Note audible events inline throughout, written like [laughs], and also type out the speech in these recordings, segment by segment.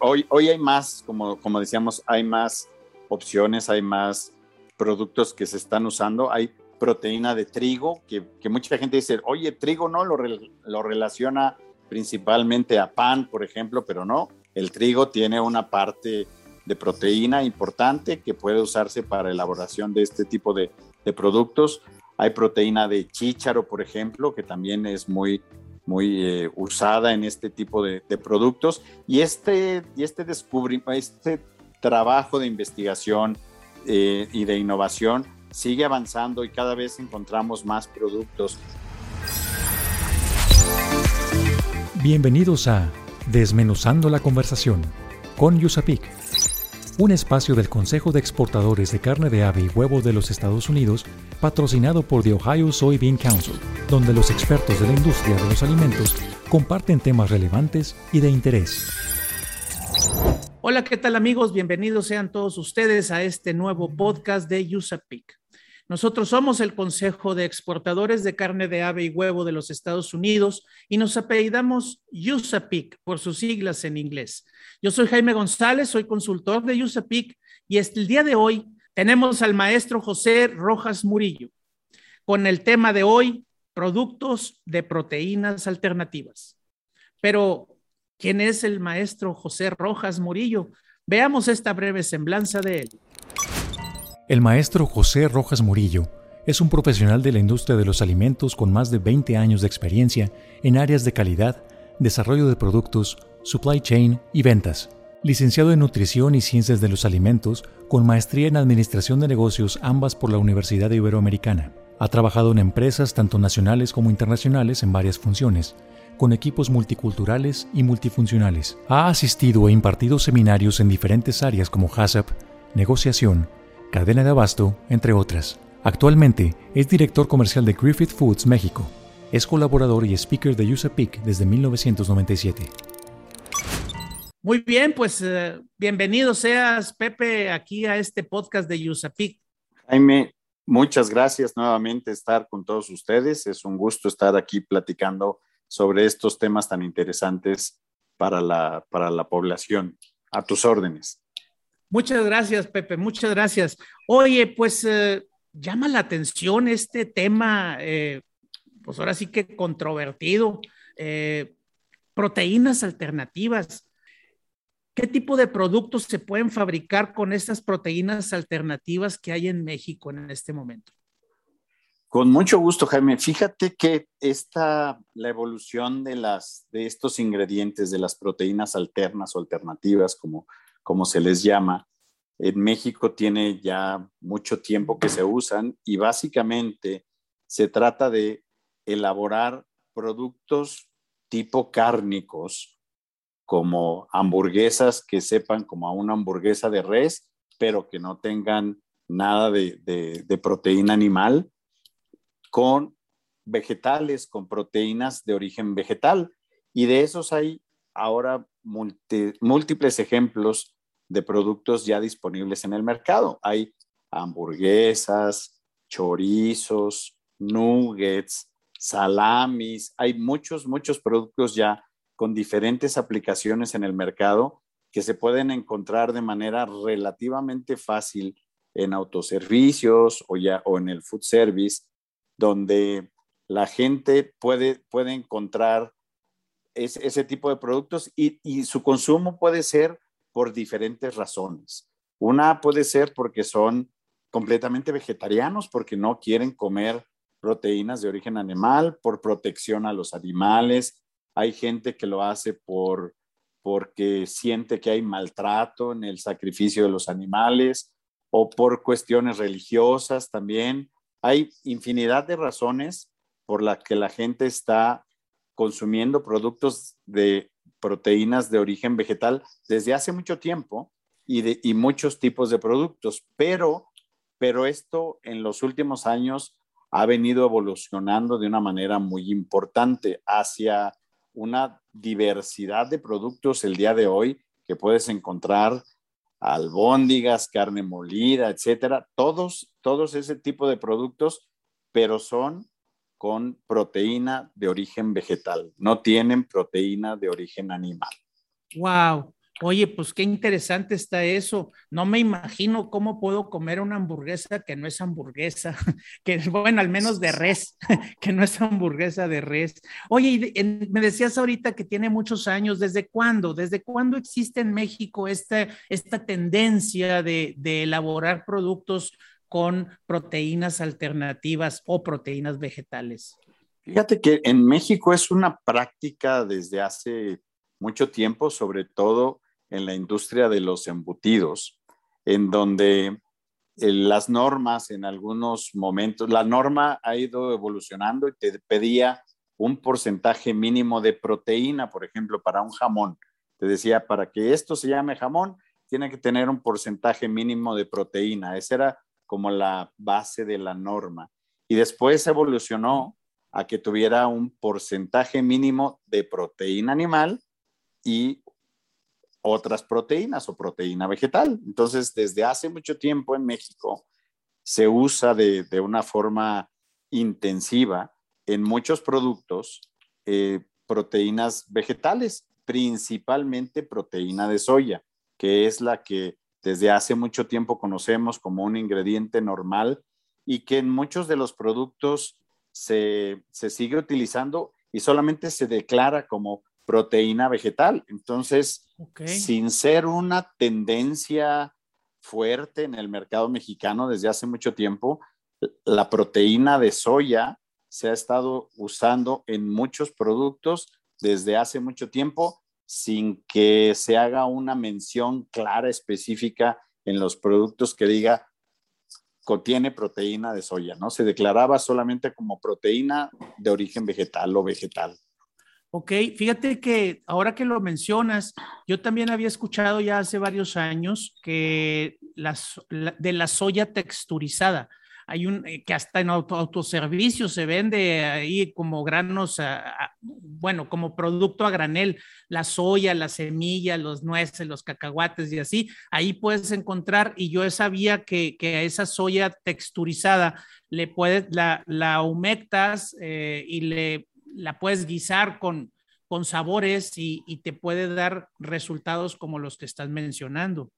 hoy, hoy hay más, como, como decíamos, hay más opciones, hay más productos que se están usando. Hay proteína de trigo, que, que mucha gente dice, oye, trigo no, lo, relaciona principalmente a pan, por ejemplo, pero no, el trigo tiene una parte de proteína importante que puede usarse para elaboración de este tipo de, de productos. Hay proteína de chícharo, por ejemplo, que también es muy, muy eh, usada en este tipo de, productos. Y este, y este, descubrimiento, este trabajo de investigación eh, y de innovación sigue avanzando y cada vez encontramos más productos. Bienvenidos a Desmenuzando la conversación con Yusapik, un espacio del Consejo de Exportadores de Carne de Ave y Huevo de los Estados Unidos, patrocinado por The Ohio Soybean Council, donde los expertos de la industria de los alimentos comparten temas relevantes y de interés. Hola, ¿qué tal amigos? Bienvenidos sean todos ustedes a este nuevo podcast de USAPIC. Nosotros somos el Consejo de Exportadores de Carne de Ave y Huevo de los Estados Unidos y nos apellidamos USAPIC por sus siglas en inglés. Yo soy Jaime González, soy consultor de USAPIC y este, el día de hoy tenemos al maestro José Rojas Murillo con el tema de hoy, productos de proteínas alternativas. Pero, ¿quién es el maestro José Rojas Murillo? Veamos esta breve semblanza de él. El maestro José Rojas Murillo es un profesional de la industria de los alimentos con más de 20 años de experiencia en áreas de calidad, desarrollo de productos, supply chain y ventas. Licenciado en Nutrición y Ciencias de los Alimentos, con maestría en Administración de Negocios ambas por la Universidad Iberoamericana. Ha trabajado en empresas tanto nacionales como internacionales en varias funciones, con equipos multiculturales y multifuncionales. Ha asistido e impartido seminarios en diferentes áreas como HACCP, negociación, cadena de abasto, entre otras. Actualmente es director comercial de Griffith Foods México. Es colaborador y speaker de USAPIC desde 1997. Muy bien, pues uh, bienvenido seas, Pepe, aquí a este podcast de USAPIC. Jaime, muchas gracias nuevamente estar con todos ustedes. Es un gusto estar aquí platicando sobre estos temas tan interesantes para la, para la población. A tus órdenes. Muchas gracias, Pepe, muchas gracias. Oye, pues eh, llama la atención este tema, eh, pues ahora sí que controvertido, eh, proteínas alternativas. ¿Qué tipo de productos se pueden fabricar con estas proteínas alternativas que hay en México en este momento? Con mucho gusto, Jaime. Fíjate que esta, la evolución de, las, de estos ingredientes, de las proteínas alternas o alternativas, como como se les llama, en México tiene ya mucho tiempo que se usan y básicamente se trata de elaborar productos tipo cárnicos, como hamburguesas que sepan como a una hamburguesa de res, pero que no tengan nada de, de proteína animal, con vegetales, con proteínas de origen vegetal. Y de esos hay ahora múltiples ejemplos de productos ya disponibles en el mercado. Hay hamburguesas, chorizos, nuggets, salamis, hay muchos, muchos productos ya con diferentes aplicaciones en el mercado que se pueden encontrar de manera relativamente fácil en autoservicios o ya o en el food service, donde la gente puede, puede encontrar ese tipo de productos y, y su consumo puede ser por diferentes razones. Una puede ser porque son completamente vegetarianos, porque no quieren comer proteínas de origen animal, por protección a los animales. Hay gente que lo hace por porque siente que hay maltrato en el sacrificio de los animales o por cuestiones religiosas también. Hay infinidad de razones por las que la gente está consumiendo productos de proteínas de origen vegetal desde hace mucho tiempo y, de, y muchos tipos de productos, pero, pero esto en los últimos años ha venido evolucionando de una manera muy importante hacia una diversidad de productos el día de hoy que puedes encontrar albóndigas, carne molida, etcétera, todos, todos ese tipo de productos, pero son con proteína de origen vegetal, no tienen proteína de origen animal. Wow, Oye, pues qué interesante está eso. No me imagino cómo puedo comer una hamburguesa que no es hamburguesa, [laughs] que bueno, al menos de res, [laughs] que no es hamburguesa de res. Oye, me decías ahorita que tiene muchos años. ¿Desde cuándo? ¿Desde cuándo existe en México esta, esta tendencia de, de elaborar productos con proteínas alternativas o proteínas vegetales? Fíjate que en México es una práctica desde hace mucho tiempo, sobre todo en la industria de los embutidos, en donde eh, las normas en algunos momentos, la norma ha ido evolucionando y te pedía un porcentaje mínimo de proteína, por ejemplo, para un jamón. Te decía, para que esto se llame jamón, tiene que tener un porcentaje mínimo de proteína. Esa era como la base de la norma. Y después evolucionó a que tuviera un porcentaje mínimo de proteína animal y otras proteínas o proteína vegetal. Entonces, desde hace mucho tiempo en México se usa de, una forma intensiva en muchos productos eh, proteínas vegetales, principalmente proteína de soya, que es la que desde hace mucho tiempo conocemos como un ingrediente normal y que en muchos de los productos se, se sigue utilizando y solamente se declara como proteína vegetal. Entonces, sin ser una tendencia fuerte en el mercado mexicano desde hace mucho tiempo, la proteína de soya se ha estado usando en muchos productos desde hace mucho tiempo sin que se haga una mención clara, específica en los productos que diga contiene proteína de soya, ¿no? Se declaraba solamente como proteína de origen vegetal o vegetal. Ok, fíjate que ahora que lo mencionas, yo también había escuchado ya hace varios años que de la soya texturizada. Hay un eh, que hasta en auto, autoservicio se vende ahí como granos, bueno, como producto a granel, la soya, la semilla, los nueces, los cacahuates y así. Ahí puedes encontrar, y yo sabía que, que a esa soya texturizada le puedes, la, la humectas eh, y le la puedes guisar con, con sabores y, te puede dar resultados como los que estás mencionando.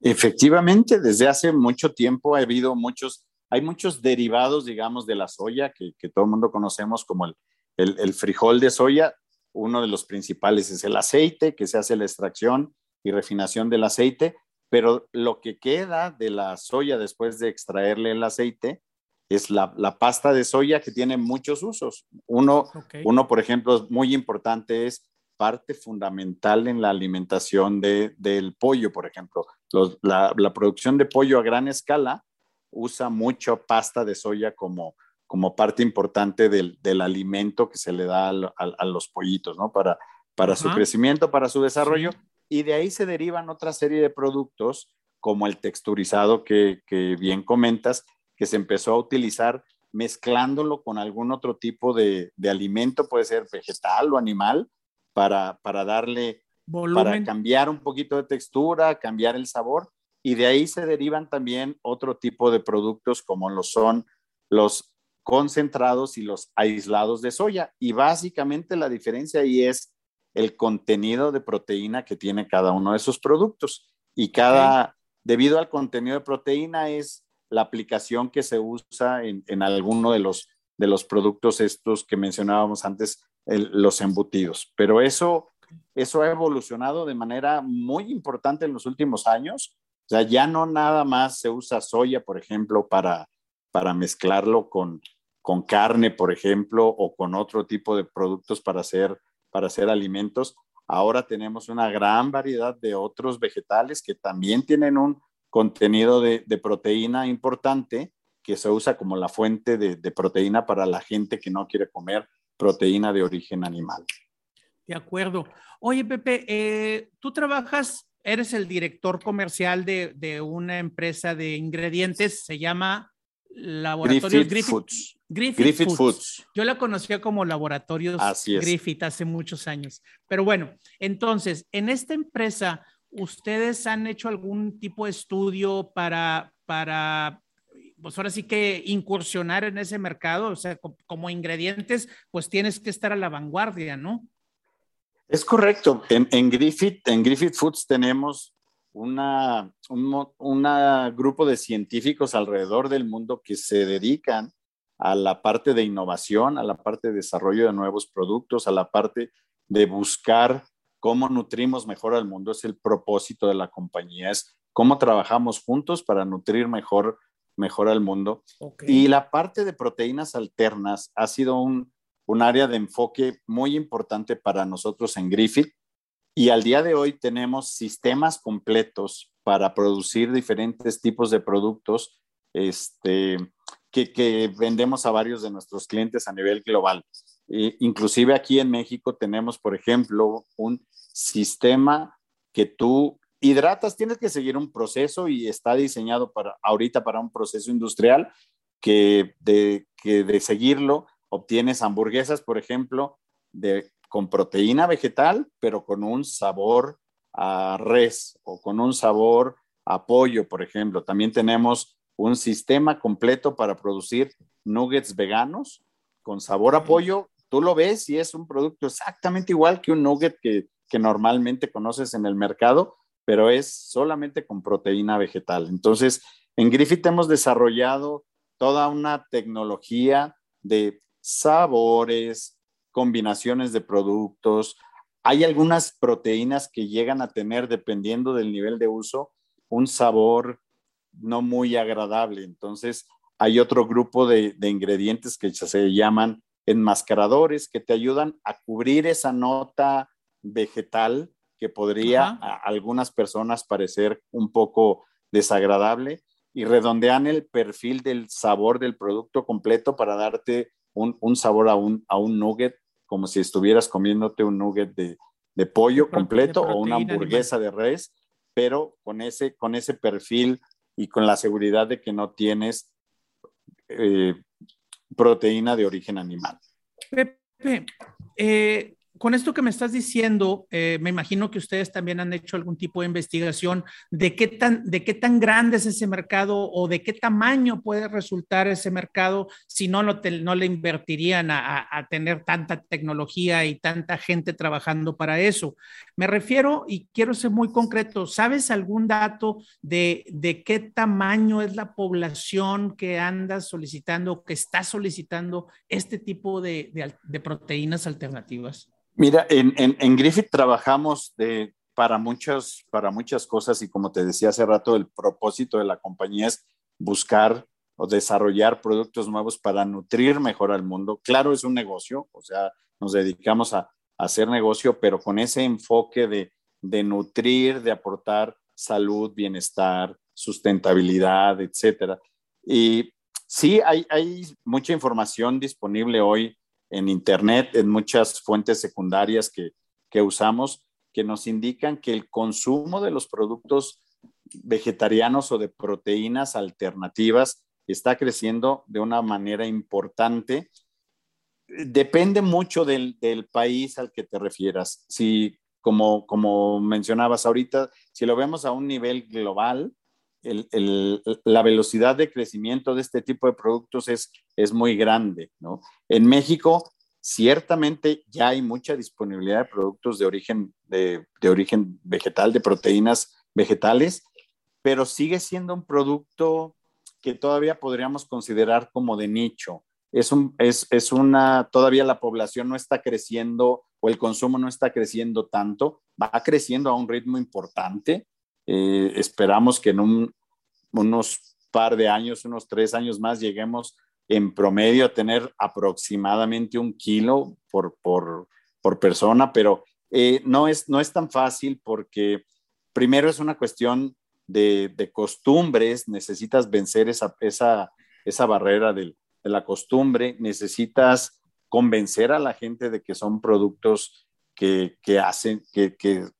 Efectivamente, desde hace mucho tiempo ha habido muchos, hay muchos derivados, digamos, de la soya que, todo el mundo conocemos como el, el, frijol de soya. Uno de los principales es el aceite, que se hace la extracción y refinación del aceite, pero lo que queda de la soya después de extraerle el aceite es la, pasta de soya que tiene muchos usos. Uno, uno, por ejemplo, muy importante es parte fundamental en la alimentación del pollo, por ejemplo. La, producción de pollo a gran escala usa mucho pasta de soya como, como parte importante del, alimento que se le da a, los pollitos, ¿no? Para, para su crecimiento, para su desarrollo. Y de ahí se derivan otra serie de productos como el texturizado que, que bien comentas, que se empezó a utilizar mezclándolo con algún otro tipo de, alimento, puede ser vegetal o animal, para, para darle, para cambiar un poquito de textura, cambiar el sabor. Y de ahí se derivan también otro tipo de productos como lo son los concentrados y los aislados de soya. Y básicamente la diferencia ahí es el contenido de proteína que tiene cada uno de esos productos. Y cada, debido al contenido de proteína, es la aplicación que se usa en, en alguno de los, de los productos estos que mencionábamos antes, los embutidos. Pero eso, eso ha evolucionado de manera muy importante en los últimos años. O sea, ya no nada más se usa soya, por ejemplo, para, para mezclarlo con, con carne, por ejemplo, o con otro tipo de productos para hacer, para hacer alimentos. Ahora tenemos una gran variedad de otros vegetales que también tienen un, contenido de, proteína importante que se usa como la fuente de, proteína para la gente que no quiere comer proteína de origen animal. De acuerdo. Oye, Pepe, eh, tú trabajas, eres el director comercial de, una empresa de ingredientes, se llama Laboratorios Griffith, Foods. Griffith, Foods. Yo la conocía como Laboratorios Griffith hace muchos años. Pero bueno, entonces, en esta empresa, ¿ustedes han hecho algún tipo de estudio para, para, pues ahora sí que incursionar en ese mercado? O sea, como, ingredientes, pues tienes que estar a la vanguardia, ¿no? Es correcto. En, Griffith, en Griffith Foods tenemos una, un grupo de científicos alrededor del mundo que se dedican a la parte de innovación, a la parte de desarrollo de nuevos productos, a la parte de buscar cómo nutrimos mejor al mundo. Es el propósito de la compañía, es cómo trabajamos juntos para nutrir mejor, mejor al mundo. Y la parte de proteínas alternas ha sido un, un área de enfoque muy importante para nosotros en Griffith. Y al día de hoy tenemos sistemas completos para producir diferentes tipos de productos este, que, vendemos a varios de nuestros clientes a nivel global. inclusive aquí en México tenemos, por ejemplo, un sistema que tú hidratas, tienes que seguir un proceso y está diseñado para ahorita para un proceso industrial que de, que de seguirlo obtienes hamburguesas, por ejemplo, de, con proteína vegetal, pero con un sabor a res o con un sabor a pollo, por ejemplo. También tenemos un sistema completo para producir nuggets veganos con sabor a pollo. Tú lo ves y es un producto exactamente igual que un nugget que, que normalmente conoces en el mercado, pero es solamente con proteína vegetal. Entonces, en Griffith hemos desarrollado toda una tecnología de sabores, combinaciones de productos. Hay algunas proteínas que llegan a tener, dependiendo del nivel de uso, un sabor no muy agradable. Entonces, hay otro grupo de, ingredientes que se llaman enmascaradores que te ayudan a cubrir esa nota vegetal que podría a algunas personas parecer un poco desagradable y redondean el perfil del sabor del producto completo para darte un, sabor a un, a un nugget, como si estuvieras comiéndote un nugget de, pollo completo o una hamburguesa de res, pero con ese, con ese perfil y con la seguridad de que no tienes eh, proteína de origen animal. Pepe, eh, con esto que me estás diciendo, eh, me imagino que ustedes también han hecho algún tipo de investigación de qué, tan, de qué tan grande es ese mercado o de qué tamaño puede resultar ese mercado si no, no, no le invertirían a, tener tanta tecnología y tanta gente trabajando para eso. Me refiero, y quiero ser muy concreto, ¿sabes algún dato de, de qué tamaño es la población que anda solicitando, que está solicitando este tipo de, de proteínas alternativas? Mira, en, Griffith trabajamos de, para, muchas, para muchas cosas y como te decía hace rato, el propósito de la compañía es buscar o desarrollar productos nuevos para nutrir mejor al mundo. Claro, es un negocio, o sea, nos dedicamos a, hacer negocio, pero con ese enfoque de, de nutrir, de aportar salud, bienestar, sustentabilidad, etcétera. Y sí, hay, hay mucha información disponible hoy en Internet, en muchas fuentes secundarias que, usamos, que nos indican que el consumo de los productos vegetarianos o de proteínas alternativas está creciendo de una manera importante. Depende mucho del, país al que te refieras. Si, como, como mencionabas ahorita, si lo vemos a un nivel global, la velocidad de crecimiento de este tipo de productos es, es muy grande. ¿no? En México, ciertamente ya hay mucha disponibilidad de productos de origen, de, origen vegetal, de proteínas vegetales, pero sigue siendo un producto que todavía podríamos considerar como de nicho. Es, un, es, es una, todavía la población no está creciendo o el consumo no está creciendo tanto, va creciendo a un ritmo importante, eh, esperamos que en unos par de años, unos tres años más, lleguemos en promedio a tener aproximadamente un kilo por, persona, pero eh, no, es, no es tan fácil porque primero es una cuestión de, costumbres, necesitas vencer esa, esa, barrera de, de, la costumbre, necesitas convencer a la gente de que son productos que, hacen, que,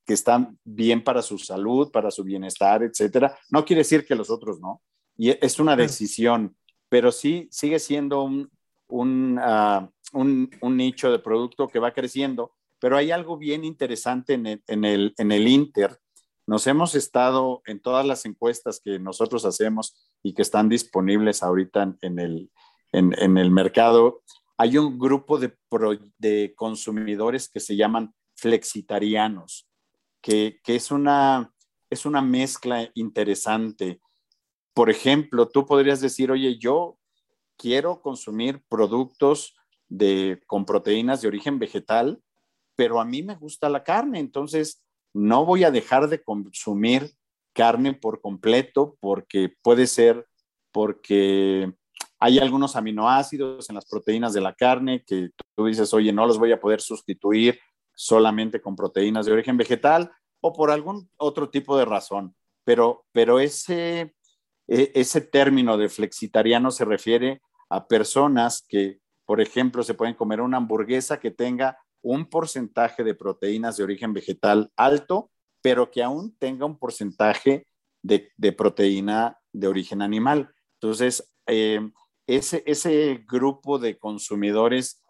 están bien para su salud, para su bienestar, etcétera. No quiere decir que los otros no. Y es una decisión, pero sí sigue siendo ah, un, un, nicho de producto que va creciendo. Pero hay algo bien interesante en el, en el, en el Inter. Nos hemos estado en todas las encuestas que nosotros hacemos y que están disponibles ahorita en el, en, en el mercado hay un grupo de, consumidores que se llaman flexitarianos, que, es, una, es una mezcla interesante. Por ejemplo, tú podrías decir, oye, yo quiero consumir productos con proteínas de origen vegetal, pero a mí me gusta la carne, entonces no voy a dejar de consumir carne por completo porque puede ser porque hay algunos aminoácidos en las proteínas de la carne que tú dices, oye, no los voy a poder sustituir solamente con proteínas de origen vegetal o por algún otro tipo de razón. Pero, pero ese, e, ese término de flexitariano se refiere a personas que, por ejemplo, se pueden comer una hamburguesa que tenga un porcentaje de proteínas de origen vegetal alto, pero que aún tenga un porcentaje de, proteína de origen animal. Entonces, eh, ese, ese grupo de consumidores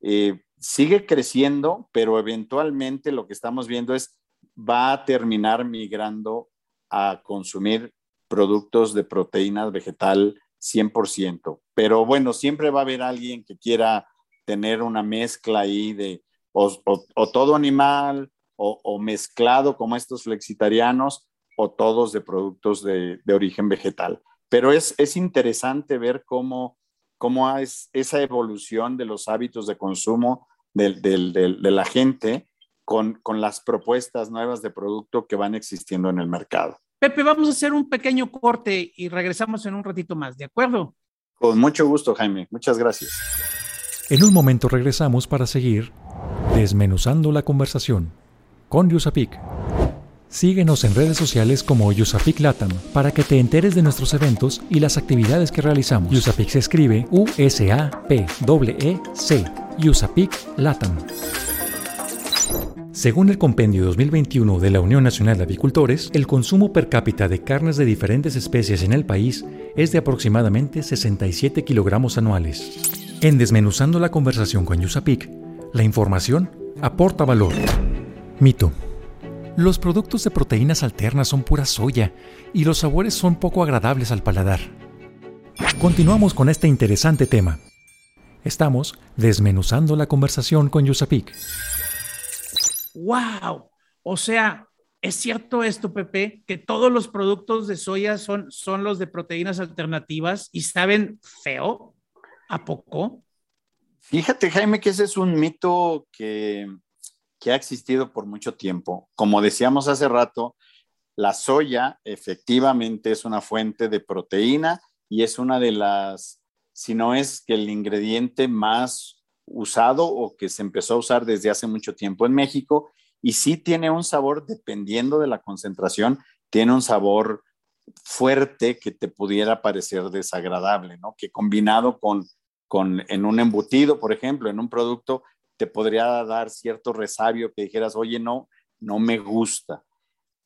eh, sigue creciendo, pero eventualmente lo que estamos viendo es va a terminar migrando a consumir productos de proteína vegetal 100%. Pero bueno, siempre va a haber alguien que quiera tener una mezcla ahí de o, todo animal o, mezclado como estos flexitarianos o todos de productos de, origen vegetal. Pero es, es interesante ver cómo, cómo es esa evolución de los hábitos de consumo de, de la gente con, con las propuestas nuevas de producto que van existiendo en el mercado. Pepe, vamos a hacer un pequeño corte y regresamos en un ratito más, ¿de acuerdo? Con mucho gusto, Jaime. Muchas gracias. En un momento regresamos para seguir desmenuzando la conversación con Yusapik. Síguenos en redes sociales como Yusapik Latam para que te enteres de nuestros eventos y las actividades que realizamos. Yusapik se escribe U-S-A-P-E-E-C. Yusapik Latam. Según el Compendio 2021 de la Unión Nacional de Avicultores, el consumo per cápita de carnes de diferentes especies en el país es de aproximadamente 67 kilogramos anuales. En Desmenuzando la conversación con Yusapik, la información aporta valor. Mito. Los productos de proteínas alternas son pura soya y los sabores son poco agradables al paladar. Continuamos con este interesante tema. Estamos desmenuzando la conversación con Yusapik. ¡Wow! O sea, ¿es cierto esto, Pepe, que todos los productos de soya son, son los de proteínas alternativas y saben feo? ¿A poco? Fíjate, Jaime, que ese es un mito que, que ha existido por mucho tiempo. Como decíamos hace rato, la soya efectivamente es una fuente de proteína y es una de las, si no es que el ingrediente más usado o que se empezó a usar desde hace mucho tiempo en México y sí tiene un sabor, dependiendo de la concentración, tiene un sabor fuerte que te pudiera parecer desagradable, ¿no? Que combinado con, con en un embutido, por ejemplo, en un producto, te podría dar cierto resabio que dijeras, oye, no, no me gusta.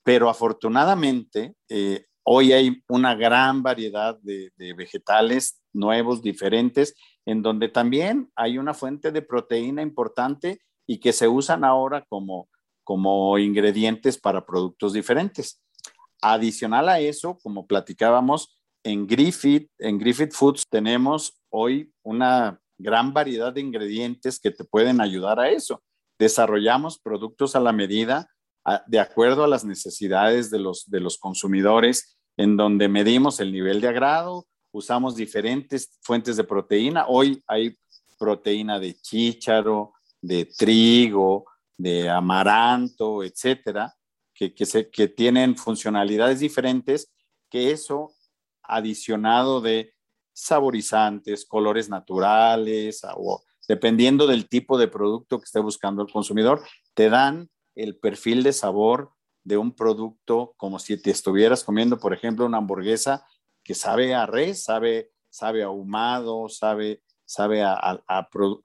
Pero afortunadamente, eh, hoy hay una gran variedad de, de vegetales nuevos, diferentes, en donde también hay una fuente de proteína importante y que se usan ahora como, como ingredientes para productos diferentes. Adicional a eso, como platicábamos, en Griffith, en Griffith Foods tenemos hoy una gran variedad de ingredientes que te pueden ayudar a eso. Desarrollamos productos a la medida, de acuerdo a las necesidades de los, de los consumidores, en donde medimos el nivel de agrado, usamos diferentes fuentes de proteína. Hoy hay proteína de chícharo, de trigo, de amaranto, etcétera, que, que, tienen funcionalidades diferentes, que eso adicionado de saborizantes, colores naturales, o dependiendo del tipo de producto que esté buscando el consumidor, te dan el perfil de sabor de un producto como si te estuvieras comiendo, por ejemplo, una hamburguesa que sabe a res, sabe, sabe ahumado, sabe, sabe a,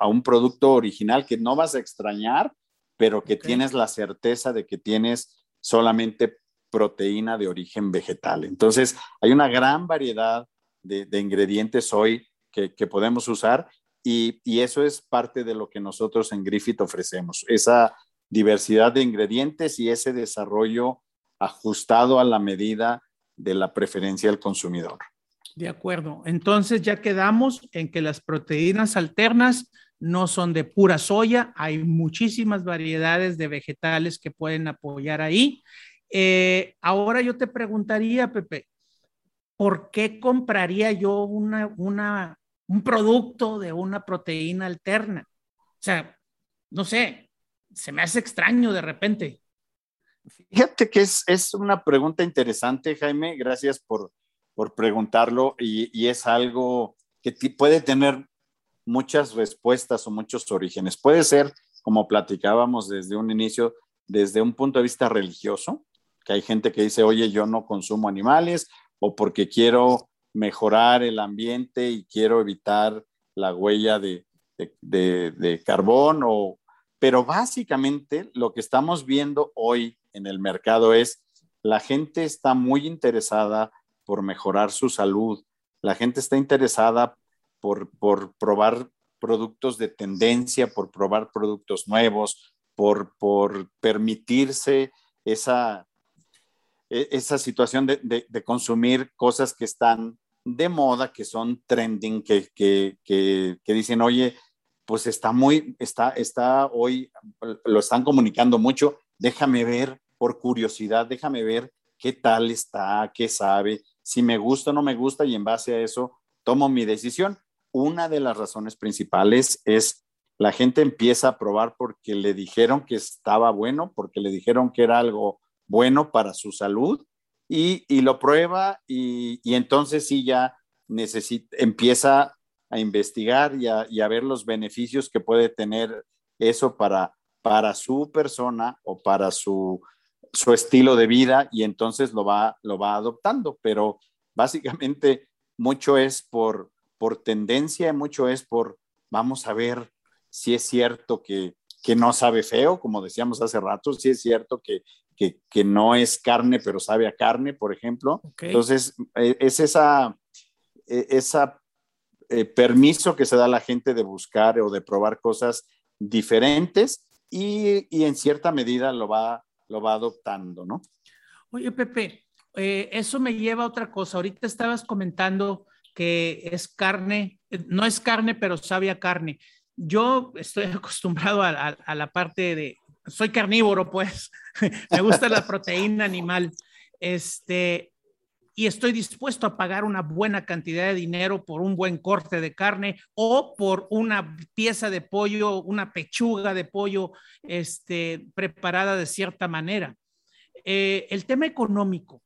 un producto original que no vas a extrañar, pero que tienes la certeza de que tienes solamente proteína de origen vegetal. Entonces, hay una gran variedad de, ingredientes hoy que, podemos usar y, eso es parte de lo que nosotros en Griffith ofrecemos, esa diversidad de ingredientes y ese desarrollo ajustado a la medida de la preferencia del consumidor. De acuerdo. Entonces ya quedamos en que las proteínas alternas no son de pura soya, hay muchísimas variedades de vegetales que pueden apoyar ahí. Eh, ahora yo te preguntaría, Pepe, ¿por qué compraría yo una, una, un producto de una proteína alterna? O sea, no sé, se me hace extraño de repente. Fíjate que es, es una pregunta interesante, Jaime. Gracias por, por preguntarlo y, y es algo que puede tener muchas respuestas o muchos orígenes. Puede ser, como platicábamos desde un inicio, desde un punto de vista religioso, que hay gente que dice, oye, yo no consumo animales o porque quiero mejorar el ambiente y quiero evitar la huella de, carbón, o, pero básicamente lo que estamos viendo hoy en el mercado es la gente está muy interesada por mejorar su salud, la gente está interesada por, probar productos de tendencia, por probar productos nuevos, por, permitirse esa, esa situación de, de, consumir cosas que están de moda, que son trending, que, que, que, que, dicen, oye, pues está muy, está, está hoy, lo están comunicando mucho, déjame ver por curiosidad, déjame ver qué tal está, qué sabe, si me gusta o no me gusta y en base a eso tomo mi decisión. Una de las razones principales es la gente empieza a probar porque le dijeron que estaba bueno, porque le dijeron que era algo bueno para su salud y, lo prueba y, entonces sí ya necesita, empieza a investigar y a, ver los beneficios que puede tener eso para, para su persona o para su, su estilo de vida y entonces lo va, lo va adoptando. Pero básicamente mucho es por, por tendencia, mucho es por, vamos a ver si es cierto que, que no sabe feo, como decíamos hace rato, si es cierto que, que, que no es carne, pero sabe a carne, por ejemplo. Entonces, e, es esa, e, esa eh, permiso que se da a la gente de buscar o de probar cosas diferentes y, y en cierta medida lo va, lo va adoptando, ¿no? Oye, Pepe, eh, eso me lleva a otra cosa. Ahorita estabas comentando que es carne, no es carne, pero sabe a carne. Yo estoy [laughs] acostumbrado a, la parte de, soy carnívoro, pues, [laughs] me gusta la proteína animal, este, y estoy dispuesto a pagar una buena cantidad de dinero por un buen corte de carne o por una pieza de pollo, una pechuga de pollo, este, preparada de cierta manera. Eh, el tema económico,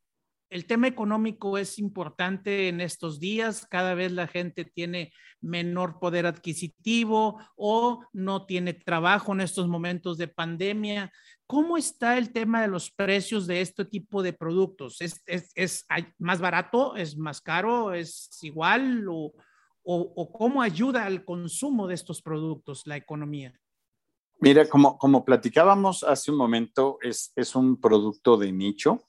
el tema económico es importante en estos días. Cada vez la gente tiene menor poder adquisitivo o no tiene trabajo en estos momentos de pandemia. ¿Cómo está el tema de los precios de este tipo de productos? ¿Es, más barato? ¿Es más caro? ¿Es igual? ¿O, cómo ayuda al consumo de estos productos la economía? Mira, como, como platicábamos hace un momento, es, es un producto de nicho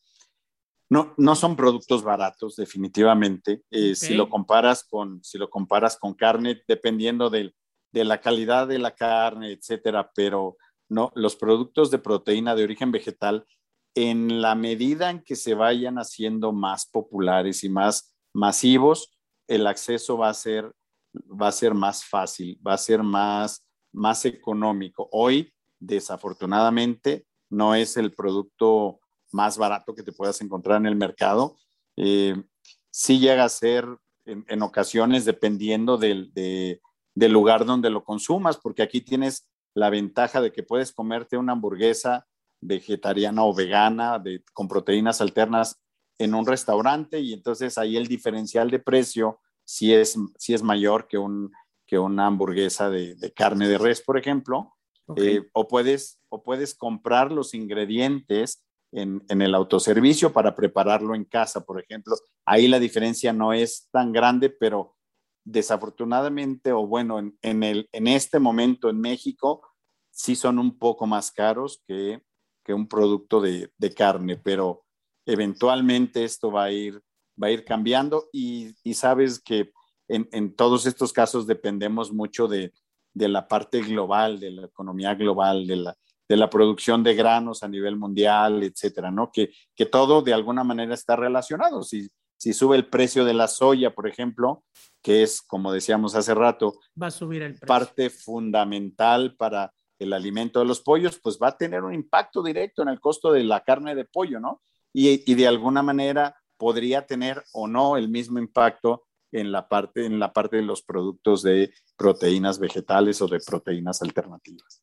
no, no son productos baratos, definitivamente. Eh, si, lo comparas con, si lo comparas con carne, dependiendo de la calidad de la carne, etcétera, pero no, los productos de proteína de origen vegetal, en la medida en que se vayan haciendo más populares y más masivos, el acceso va a ser, va a ser más fácil, va a ser más, más económico. Hoy, desafortunadamente, no es el producto más barato que te puedas encontrar en el mercado. Eh, sí llega a ser en, ocasiones dependiendo del, del, lugar donde lo consumas, porque aquí tienes la ventaja de que puedes comerte una hamburguesa vegetariana o vegana de, con proteínas alternas en un restaurante y entonces ahí el diferencial de precio sí es, sí es mayor que, un, que una hamburguesa de, de carne de res, por ejemplo. Eh, o, puedes, o puedes comprar los ingredientes en, el autoservicio para prepararlo en casa, por ejemplo. Ahí la diferencia no es tan grande, pero desafortunadamente, o bueno, en, en este momento en México, sí son un poco más caros que, un producto de, carne, pero eventualmente esto va a ir, va a ir cambiando y, sabes que en, en, todos estos casos dependemos mucho de, de la parte global, de la economía global, de la, de la producción de granos a nivel mundial, etcétera, ¿no? Que, que todo de alguna manera está relacionado. Si, si sube el precio de la soya, por ejemplo, que es, como decíamos hace rato, va a subir el parte fundamental para el alimento de los pollos, pues va a tener un impacto directo en el costo de la carne de pollo, ¿no? Y, y de alguna manera podría tener o no el mismo impacto en la parte, en la parte de los productos de proteínas vegetales o de proteínas alternativas.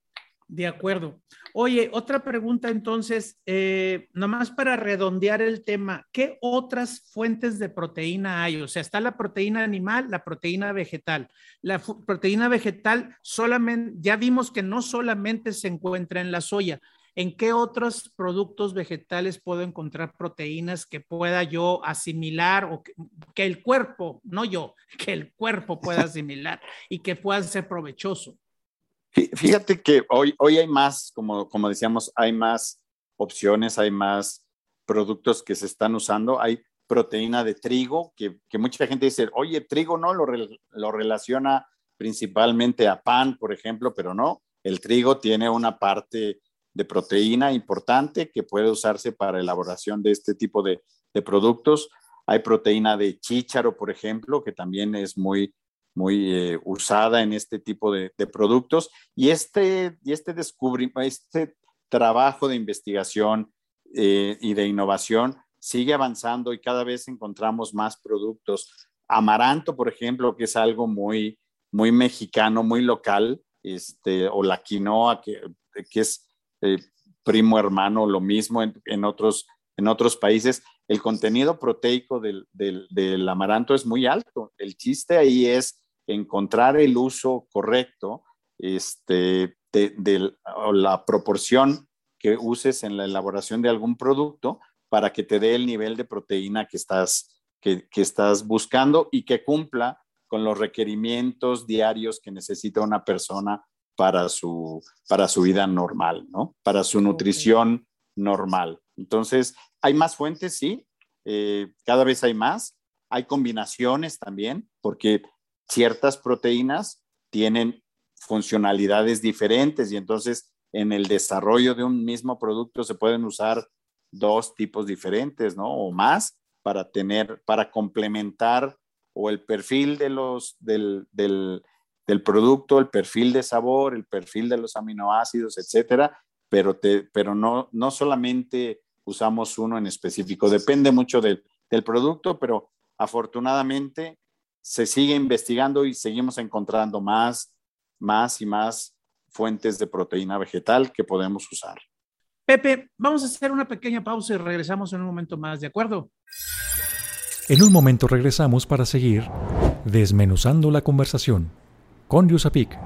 De acuerdo. Oye, otra pregunta entonces, eh, nomás para redondear el tema, ¿qué otras fuentes de proteína hay? O sea, está la proteína animal, la proteína vegetal. La proteína vegetal solamente, ya vimos que no solamente se encuentra en la soya. ¿En qué otros productos vegetales puedo encontrar proteínas que pueda yo asimilar o que, que el cuerpo, no yo, [laughs] que el cuerpo pueda [laughs] asimilar y que pueda ser provechoso? Fíjate que hoy, hoy hay más, como, como decíamos, hay más opciones, hay más productos que se están usando. Hay proteína de trigo, que, que mucha gente dice, oye, trigo no, lo, lo relaciona principalmente a pan, por ejemplo, pero no, el trigo tiene una parte de proteína importante que puede usarse para elaboración de este tipo de, de productos. Hay proteína de chícharo, por ejemplo, que también es muy muy eh, usada en este tipo de, productos. Y este, y este descubrimiento, este trabajo de investigación eh, y de innovación sigue avanzando y cada vez encontramos más productos. Amaranto, por ejemplo, que es algo muy, muy mexicano, muy local, este, o la quinoa, que, que es eh, primo hermano, lo mismo en, otros, en otros países. El contenido proteico del, del, del amaranto es muy alto. El chiste ahí es encontrar el uso correcto este, de, la proporción que uses en la elaboración de algún producto para que te dé el nivel de proteína que estás, que, estás buscando y que cumpla con los requerimientos diarios que necesita una persona para su, para su vida normal, ¿no? Para su nutrición normal. Entonces, hay más fuentes, sí, eh, cada vez hay más. Hay combinaciones también, porque ciertas proteínas tienen funcionalidades diferentes y entonces en el desarrollo de un mismo producto se pueden usar dos tipos diferentes, ¿no? O más para tener, para complementar o el perfil de los, del, del, del producto, el perfil de sabor, el perfil de los aminoácidos, etcétera, pero, te, pero no, no solamente usamos uno en específico, depende mucho del, del producto, pero afortunadamente se sigue investigando y seguimos encontrando más, más y más fuentes de proteína vegetal que podemos usar. Pepe, vamos a hacer una pequeña pausa y regresamos en un momento más, ¿de acuerdo? En un momento regresamos para seguir desmenuzando la conversación con Yusapik.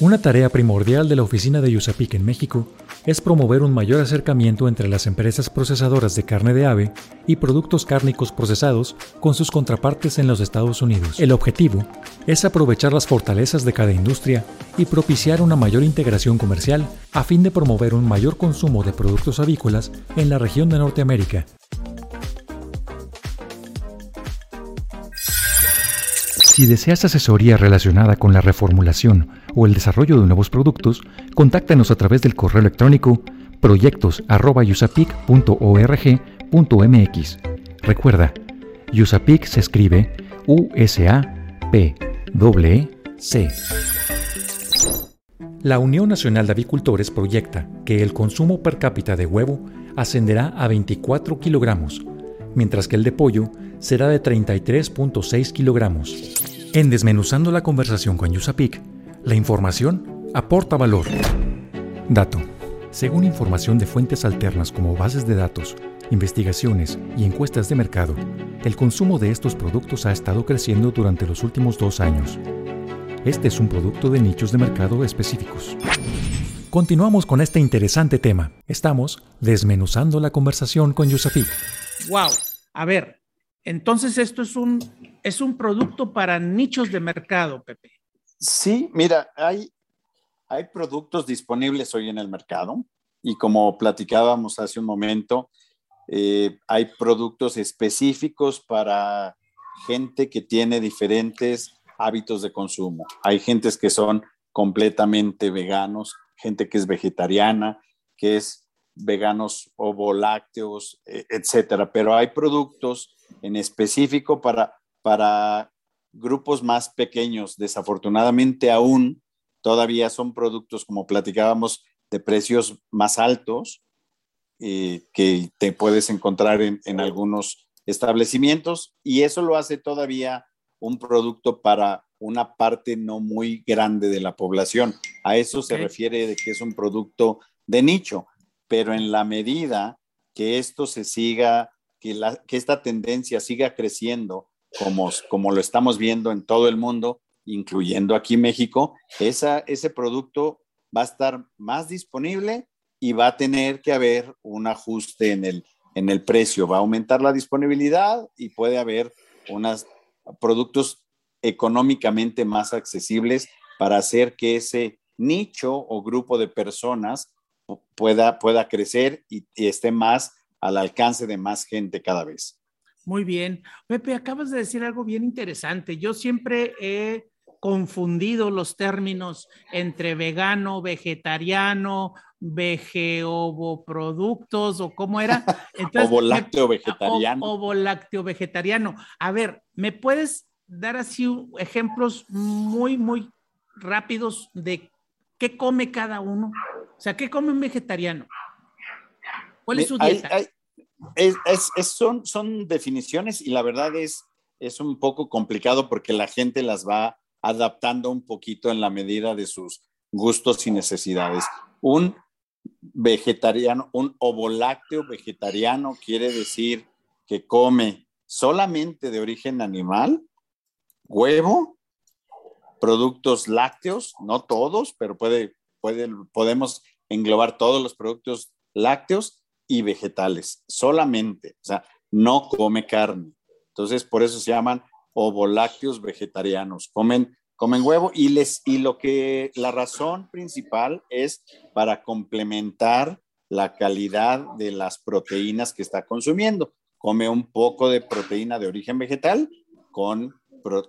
Una tarea primordial de la oficina de Yusapik en México es promover un mayor acercamiento entre las empresas procesadoras de carne de ave y productos cárnicos procesados con sus contrapartes en los Estados Unidos. El objetivo es aprovechar las fortalezas de cada industria y propiciar una mayor integración comercial a fin de promover un mayor consumo de productos avícolas en la región de Norteamérica. Si deseas asesoría relacionada con la reformulación o el desarrollo de nuevos productos, contáctanos a través del correo electrónico proyectos.usapic.org.mx. Recuerda, USAPIC se escribe U-S-A-P-E-C. La Unión Nacional de Avicultores proyecta que el consumo per cápita de huevo ascenderá a 24 kilogramos, mientras que el de pollo será de 33.6 kilogramos. En Desmenuzando la conversación con Yusapik, la información aporta valor. Dato. Según información de fuentes alternas como bases de datos, investigaciones y encuestas de mercado, el consumo de estos productos ha estado creciendo durante los últimos dos años. Este es un producto de nichos de mercado específicos. Continuamos con este interesante tema. Estamos desmenuzando la conversación con Yusapik. ¡Wow! A ver, entonces, esto es un, es un producto para nichos de mercado, Pepe. Sí, mira, hay, hay productos disponibles hoy en el mercado y como platicábamos hace un momento, eh, hay productos específicos para gente que tiene diferentes hábitos de consumo. Hay gentes que son completamente veganos, gente que es vegetariana, que es veganos ovo lácteos, e, etcétera. Pero hay productos en específico para, para grupos más pequeños. Desafortunadamente aún todavía son productos, como platicábamos, de precios más altos eh, que te puedes encontrar en, algunos establecimientos y eso lo hace todavía un producto para una parte no muy grande de la población. A eso se refiere de que es un producto de nicho, pero en la medida que esto se siga, que, la, que esta tendencia siga creciendo, como, lo estamos viendo en todo el mundo, incluyendo aquí México, ese producto va a estar más disponible y va a tener que haber un ajuste en el, precio. Va a aumentar la disponibilidad y puede haber unos productos económicamente más accesibles para hacer que ese nicho o grupo de personas pueda, pueda crecer y esté más al alcance de más gente cada vez. Muy bien. Pepe, acabas de decir algo bien interesante. Yo siempre he confundido los términos entre vegano, vegetariano, vegeovoproductos o cómo era. [laughs] lácteo vegetariano. Ovo lácteo vegetariano. A ver, ¿me puedes dar así ejemplos muy, muy rápidos de qué come cada uno? O sea, ¿qué come un vegetariano? ¿Cuál es su dieta? Son, son definiciones y la verdad es, es un poco complicado porque la gente las va adaptando un poquito en la medida de sus gustos y necesidades. Un vegetariano, un ovolácteo vegetariano quiere decir que come solamente de origen animal, huevo, productos lácteos, no todos, pero puede, podemos englobar todos los productos lácteos y vegetales, solamente, o sea, no come carne. Entonces, por eso se llaman ovolácteos vegetarianos, comen, comen huevo y, les, y lo que la razón principal es para complementar la calidad de las proteínas que está consumiendo. Come un poco de proteína de origen vegetal con,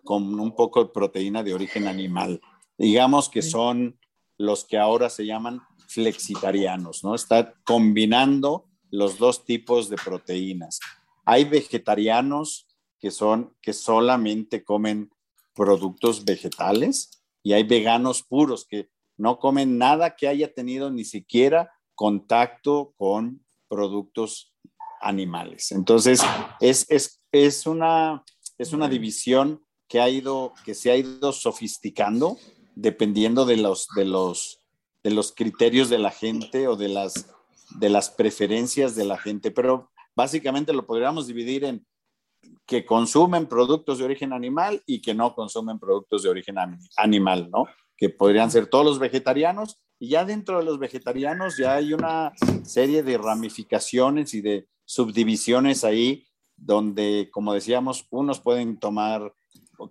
con un poco de proteína de origen animal. Digamos que son los que ahora se llaman flexitarianos, ¿no? Está combinando los dos tipos de proteínas. Hay vegetarianos que son que solamente comen productos vegetales y hay veganos puros que no comen nada que haya tenido ni siquiera contacto con productos animales. Entonces, es, es, es, una, es una división que, ha ido, que se ha ido sofisticando dependiendo de los, de, los, de los criterios de la gente o de las, de las preferencias de la gente. Pero básicamente lo podríamos dividir en que consumen productos de origen animal y que no consumen productos de origen animal, ¿no? Que podrían ser todos los vegetarianos y ya dentro de los vegetarianos ya hay una serie de ramificaciones y de subdivisiones ahí donde, como decíamos, unos pueden tomar,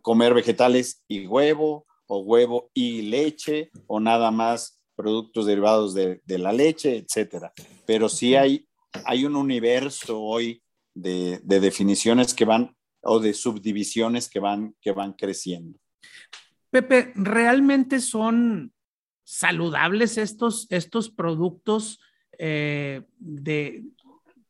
comer vegetales y huevo o huevo y leche o nada más productos derivados de, de la leche, etcétera. Pero sí hay, hay un universo hoy de, definiciones que van o de subdivisiones que van, que van creciendo. Pepe, ¿realmente son saludables estos, estos productos eh, de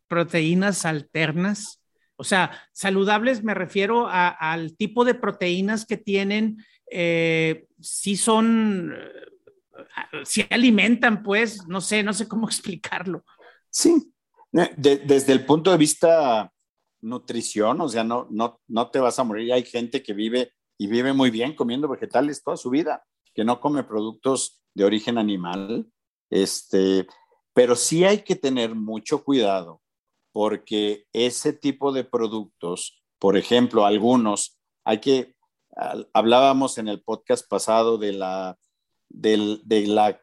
proteínas alternas? O sea, saludables me refiero al tipo de proteínas que tienen, eh, si son, si alimentan, pues, no sé, no sé cómo [laughs] explicarlo. Sí, desde el punto de vista nutrición, o sea, no, no, no te vas a morir. Hay gente que vive y vive muy bien comiendo vegetales toda su vida, que no come productos de origen animal. Este, pero sí hay que tener mucho cuidado porque ese tipo de productos, por ejemplo, algunos, hay que, hablábamos en el podcast pasado de la, de la,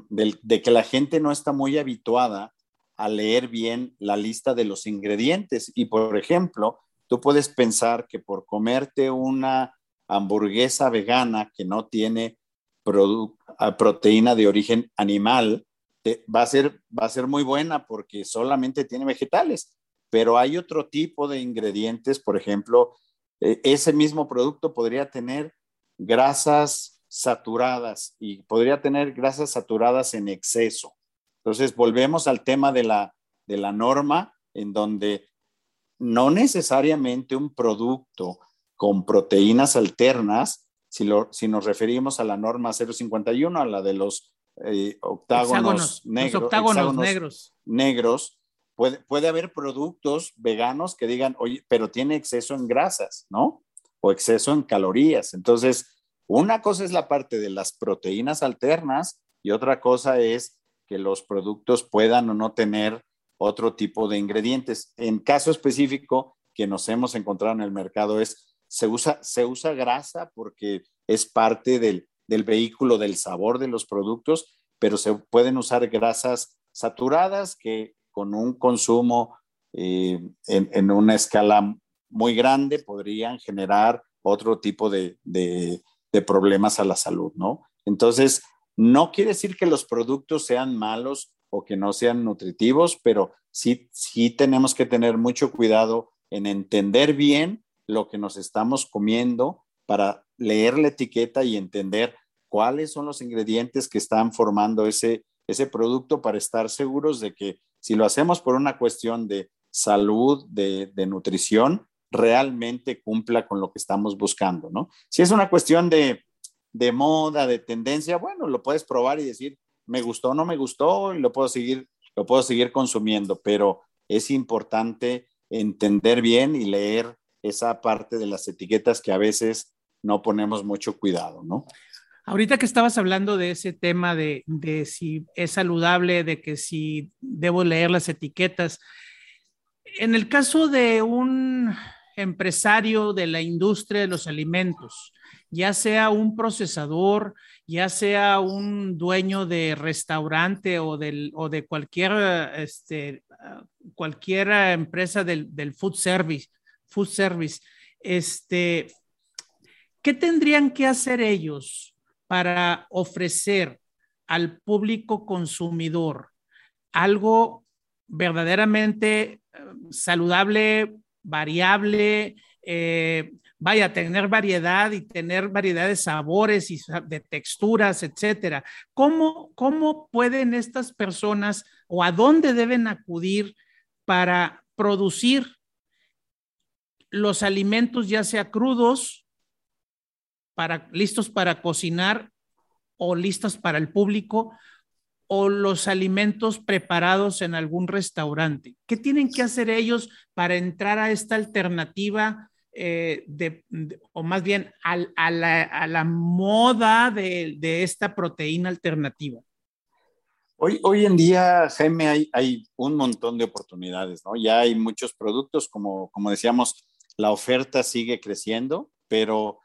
de que la gente no está muy habituada a leer bien la lista de los ingredientes. Y por ejemplo, tú puedes pensar que por comerte una hamburguesa vegana que no tiene proteína de origen animal, va, a ser, va a ser muy buena porque solamente tiene vegetales. Pero hay otro tipo de ingredientes, por ejemplo, e, ese mismo producto podría tener grasas saturadas y podría tener grasas saturadas en exceso. Entonces, volvemos al tema de la, de la norma, en donde no necesariamente un producto con proteínas alternas, si, si nos referimos a la norma 051, a la de los eh, octágonos, negros, octágonos negros. negros, puede, puede haber productos veganos que digan, oye, pero tiene exceso en grasas, ¿no? O exceso en calorías. Entonces, una cosa es la parte de las proteínas alternas y otra cosa es que los productos puedan o no tener otro tipo de ingredientes. En caso específico que nos hemos encontrado en el mercado es, se usa, se usa grasa porque es parte del, del vehículo del sabor de los productos, pero se pueden usar grasas saturadas que con un consumo eh, en, una escala muy grande podrían generar otro tipo de, de, problemas a la salud, ¿no? Entonces, no quiere decir que los productos sean malos o que no sean nutritivos, pero sí, sí tenemos que tener mucho cuidado en entender bien lo que nos estamos comiendo para leer la etiqueta y entender cuáles son los ingredientes que están formando ese, ese producto para estar seguros de que si lo hacemos por una cuestión de salud, de, nutrición, realmente cumpla con lo que estamos buscando, ¿no? Si es una cuestión de, de moda, de tendencia, bueno, lo puedes probar y decir, me gustó, no me gustó, y lo puedo seguir, lo puedo seguir consumiendo, pero es importante entender bien y leer esa parte de las etiquetas que a veces no ponemos mucho cuidado, ¿no? Ahorita que estabas hablando de ese tema de, si es saludable, de que si debo leer las etiquetas, en el caso de un empresario de la industria de los alimentos, ya sea un procesador, ya sea un dueño de restaurante o, del, o de cualquier, este, cualquier empresa del, del, food service, food service, este, ¿qué tendrían que hacer ellos para ofrecer al público consumidor algo verdaderamente eh, saludable, variable, eh, vaya, tener variedad y tener variedad de sabores y de texturas, etcétera. ¿Cómo, ¿Cómo pueden estas personas o a dónde deben acudir para producir los alimentos, ya sea crudos para, listos para cocinar o listos para el público o los alimentos preparados en algún restaurante. ¿Qué tienen que hacer ellos para entrar a esta alternativa eh, de, o más bien a, la, moda de, esta proteína alternativa? Hoy, hoy en día, Jaime, hay, hay, un montón de oportunidades, ¿no? Ya hay muchos productos, como, como decíamos, la oferta sigue creciendo, pero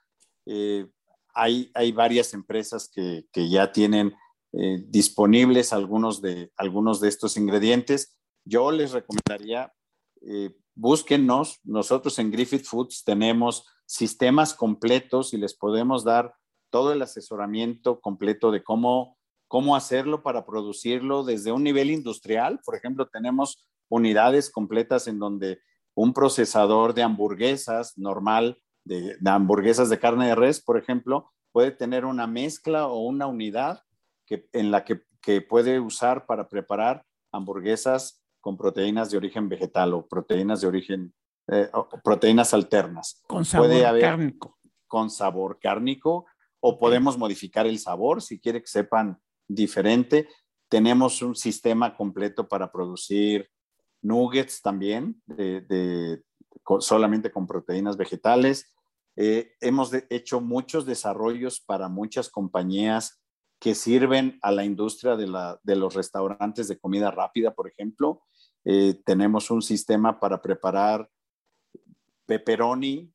eh, hay, hay varias empresas que, que ya tienen eh, disponibles algunos de, algunos de estos ingredientes. Yo les recomendaría, eh, búsquennos. Nosotros en Griffith Foods tenemos sistemas completos y les podemos dar todo el asesoramiento completo de cómo, cómo hacerlo para producirlo desde un nivel industrial. Por ejemplo, tenemos unidades completas en donde un procesador de hamburguesas normal de, hamburguesas de carne de res, por ejemplo, puede tener una mezcla o una unidad que, en la que, puede usar para preparar hamburguesas con proteínas de origen vegetal o proteínas de origen, eh, proteínas alternas. Con sabor cárnico. Con sabor cárnico o podemos modificar el sabor si quiere que sepan diferente. Tenemos un sistema completo para producir nuggets también de, solamente con proteínas vegetales. Eh, hemos hecho muchos desarrollos para muchas compañías que sirven a la industria de, los restaurantes de comida rápida, por ejemplo. Eh, tenemos un sistema para preparar pepperoni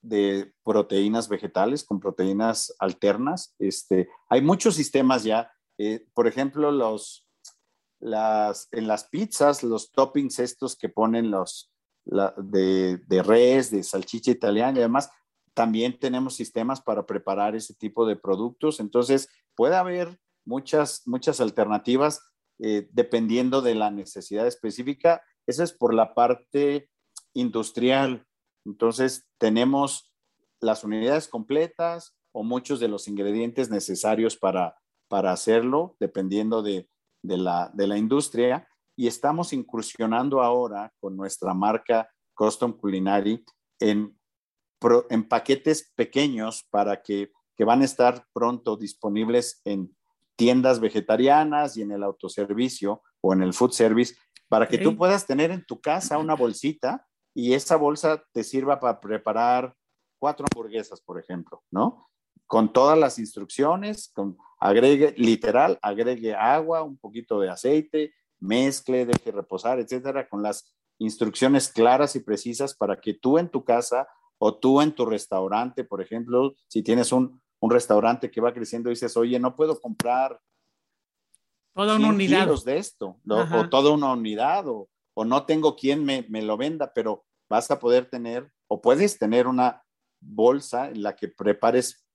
de proteínas vegetales con proteínas alternas. Este, hay muchos sistemas ya. Eh, por ejemplo, los, las, en las pizzas, los toppings estos que ponen los, de, de, res, de salchicha italiana y además también tenemos sistemas para preparar ese tipo de productos. Entonces, puede haber muchas, muchas alternativas eh, dependiendo de la necesidad específica. Eso es por la parte industrial. Entonces, tenemos las unidades completas o muchos de los ingredientes necesarios para, para hacerlo, dependiendo de, de la, de la industria y estamos incursionando ahora con nuestra marca Custom Culinary en, en paquetes pequeños para que, que van a estar pronto disponibles en tiendas vegetarianas y en el autoservicio o en el food service para que tú puedas tener en tu casa una bolsita y esa bolsa te sirva para preparar cuatro hamburguesas, por ejemplo, ¿no? Con todas las instrucciones, con agregue, literal, agregue agua, un poquito de aceite, mezcle, deje reposar, etcétera, con las instrucciones claras y precisas para que tú en tu casa o tú en tu restaurante, por ejemplo, si tienes un, un restaurante que va creciendo y dices, oye, no puedo comprar toda una unidad de esto, o toda una unidad, o, o no tengo quien me, me, lo venda, pero vas a poder tener, o puedes tener una bolsa en la que prepares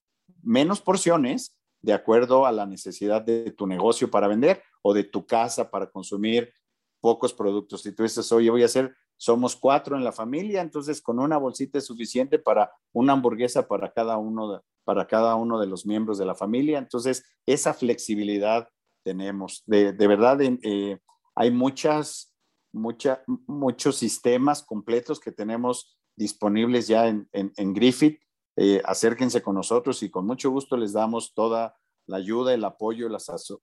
menos porciones de acuerdo a la necesidad de tu negocio para vender o de tu casa para consumir pocos productos. Si tú dices, oye, voy a hacer, somos cuatro en la familia, entonces con una bolsita es suficiente para una hamburguesa para cada uno de, para cada uno de los miembros de la familia. Entonces, esa flexibilidad tenemos. De, de verdad, eh, hay muchas, mucha, muchos sistemas completos que tenemos disponibles ya en, en, Griffith. Eh, acérquense con nosotros y con mucho gusto les damos toda la ayuda, el apoyo, el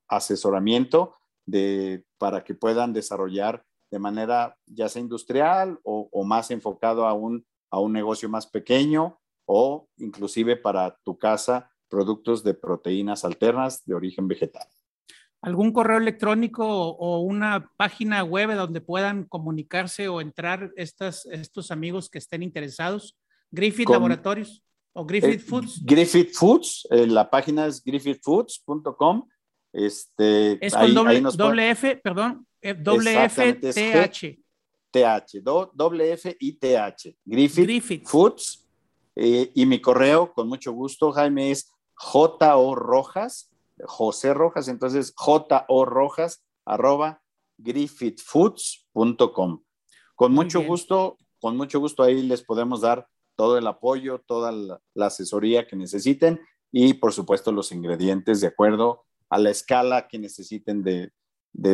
asesoramiento de, para que puedan desarrollar de manera ya sea industrial o, o más enfocado a un, a un negocio más pequeño o inclusive para tu casa productos de proteínas alternas de origen vegetal. ¿Algún correo electrónico o, una página web donde puedan comunicarse o entrar estas, estos amigos que estén interesados? Griffith Laboratorios o Griffith eh, Foods. Griffith Foods, eh, la página es griffithfoods.com este, es con doble, F, perdón, doble F, T, H. TH, doble F y TH. Griffith, Foods. Eh, y mi correo, con mucho gusto, Jaime, es JO Rojas, José Rojas, entonces JO Rojas, arroba griffithfoods.com. Con mucho gusto, con mucho gusto ahí les podemos dar todo el apoyo, toda la asesoría que necesiten y por supuesto los ingredientes de acuerdo a la escala que necesiten de,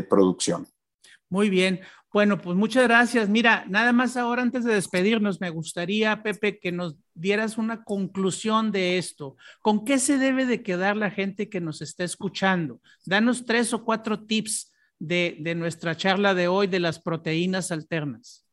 producción. Muy bien. Bueno, pues muchas gracias. Mira, nada más ahora antes de despedirnos, me gustaría, Pepe, que nos dieras una conclusión de esto. ¿Con qué se debe de quedar la gente que nos está escuchando? Danos tres o cuatro tips de, de nuestra charla de hoy de las proteínas alternas.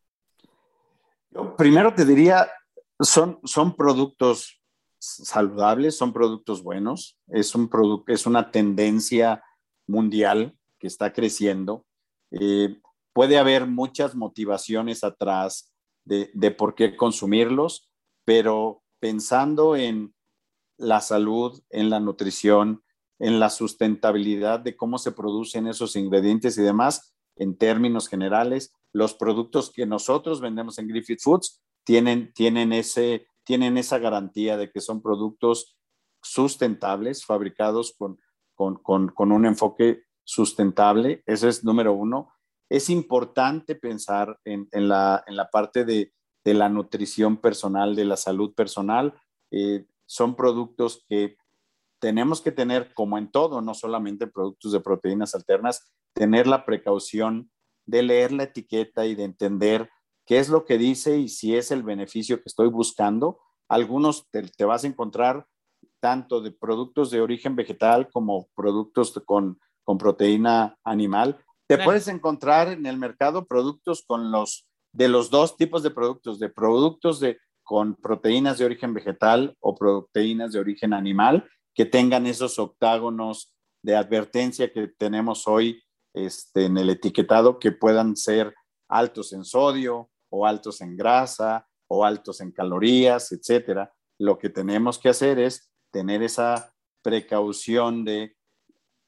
Yo primero te diría, son, son productos saludables, son productos buenos, es, un es una tendencia mundial que está creciendo. Eh, puede haber muchas motivaciones atrás de, de, por qué consumirlos, pero pensando en la salud, en la nutrición, en la sustentabilidad de cómo se producen esos ingredientes y demás, en términos generales, los productos que nosotros vendemos en Griffith Foods tienen, tienen ese, tienen esa garantía de que son productos sustentables, fabricados con, con, un enfoque sustentable. Ese es número uno. Es importante pensar en, la, en la, parte de, la nutrición personal, de la salud personal. Eh, son productos que tenemos que tener, como en todo, no solamente productos de proteínas alternas, tener la precaución de leer la etiqueta y de entender qué es lo que dice y si es el beneficio que estoy buscando. Algunos te, vas a encontrar tanto de productos de origen vegetal como productos con, con proteína animal. Te puedes encontrar en el mercado productos con los de los dos tipos de productos, de productos de, con proteínas de origen vegetal o proteínas de origen animal que tengan esos octágonos de advertencia que tenemos hoy este, en el etiquetado que puedan ser altos en sodio, o altos en grasa o altos en calorías, etcétera. Lo que tenemos que hacer es tener esa precaución de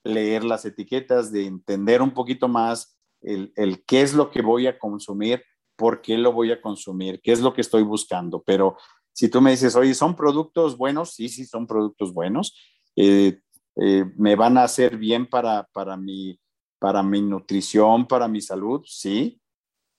leer las etiquetas, de entender un poquito más el, el, qué es lo que voy a consumir, por qué lo voy a consumir, qué es lo que estoy buscando. Pero si tú me dices, oye, ¿son productos buenos? Sí, sí, son productos buenos. Eh, eh, ¿Me van a hacer bien para, para, mi, para mi nutrición, para mi salud? Sí.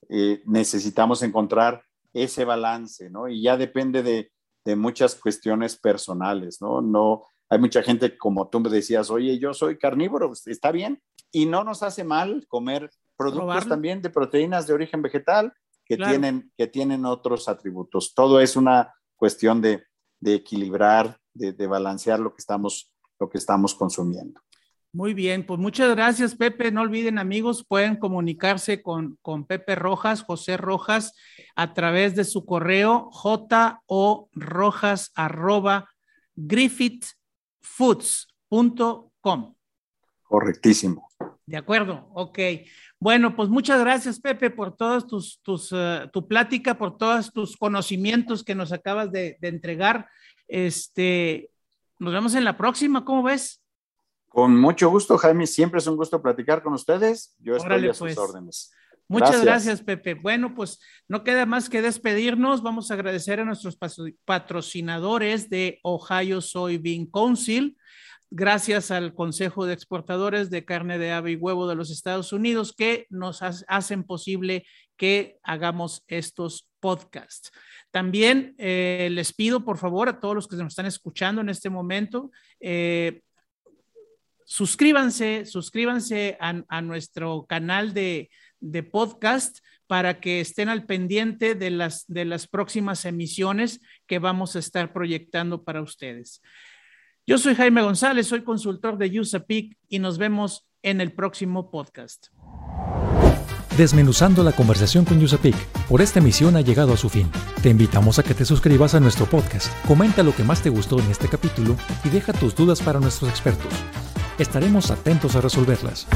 Eh, necesitamos encontrar ese balance, ¿no? Y ya depende de, muchas cuestiones personales, ¿no? No, hay mucha gente, como tú me decías, oye, yo soy carnívoro, pues, está bien, y no nos hace mal comer productos también de proteínas de origen vegetal. que, tienen, que tienen otros atributos. Todo es una cuestión de, equilibrar, de, balancear lo que, estamos, lo que estamos consumiendo. Muy bien, pues muchas gracias, Pepe. No olviden, amigos, pueden comunicarse con, con Pepe Rojas, José Rojas, a través de su correo rojas griffithfoods.com. Correctísimo. De acuerdo, ok. Bueno, pues muchas gracias, Pepe, por todas tus, tus eh, tu plática, por todos tus conocimientos que nos acabas de, de entregar. Este, nos vemos en la próxima, ¿cómo ves? Con mucho gusto, Jaime. Siempre es un gusto platicar con ustedes. Yo estoy a sus pues. órdenes. Muchas gracias. Pepe. Bueno, pues no queda más que despedirnos. Vamos a agradecer a nuestros patrocinadores de Ohio Soybean Council. Gracias al Consejo de Exportadores de Carne de Ave y Huevo de los Estados Unidos que nos hacen posible que hagamos estos podcasts. También eh, les pido, por favor, a todos los que nos están escuchando en este momento, eh, suscríbanse, suscríbanse a, nuestro canal de, podcast para que estén al pendiente de las, de las próximas emisiones que vamos a estar proyectando para ustedes. Yo soy Jaime González, soy consultor de USAPIC y nos vemos en el próximo podcast. Desmenuzando la conversación con USAPIC, por esta emisión ha llegado a su fin. Te invitamos a que te suscribas a nuestro podcast, comenta lo que más te gustó en este capítulo y deja tus dudas para nuestros expertos. Estaremos atentos a resolverlas.